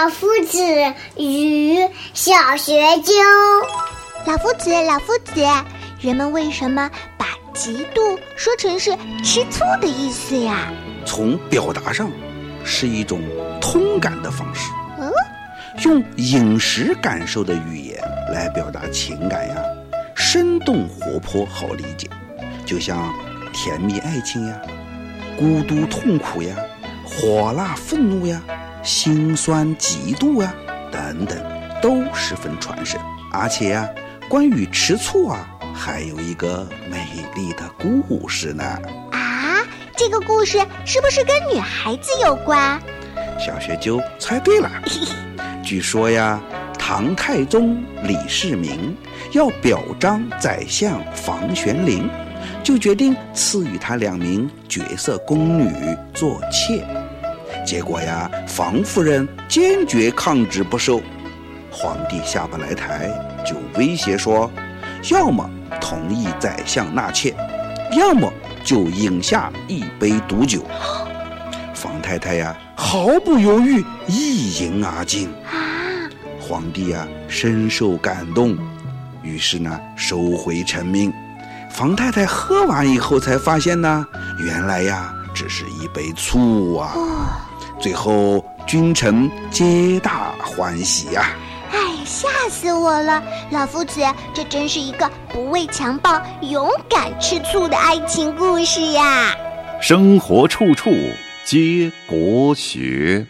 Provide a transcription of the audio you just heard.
老夫子与小学究。老夫子，老夫子，人们为什么把嫉妒说成是吃醋的意思呀？从表达上，是一种通感的方式。嗯，用饮食感受的语言来表达情感呀，生动活泼，好理解。就像甜蜜爱情呀，孤独痛苦呀，火辣愤怒呀，心酸嫉妒啊，等等，都十分传神。而且呀，关于吃醋啊，还有一个美丽的故事呢。啊，这个故事是不是跟女孩子有关？小学究猜对了。据说呀，唐太宗李世民要表彰宰相房玄龄，就决定赐予他两名绝色宫女做妾。结果呀，房夫人坚决抗旨不收。皇帝下不来台，就威胁说：要么同意宰相纳妾，要么就饮下一杯毒酒。房太太呀，毫不犹豫一饮而尽。皇帝呀，深受感动，于是呢，收回成命。房太太喝完以后，才发现呢，原来呀，只是一杯醋啊。哦，最后，君臣皆大欢喜呀、哎，吓死我了！老夫子，这真是一个不畏强暴、勇敢吃醋的爱情故事呀！生活处处皆国学。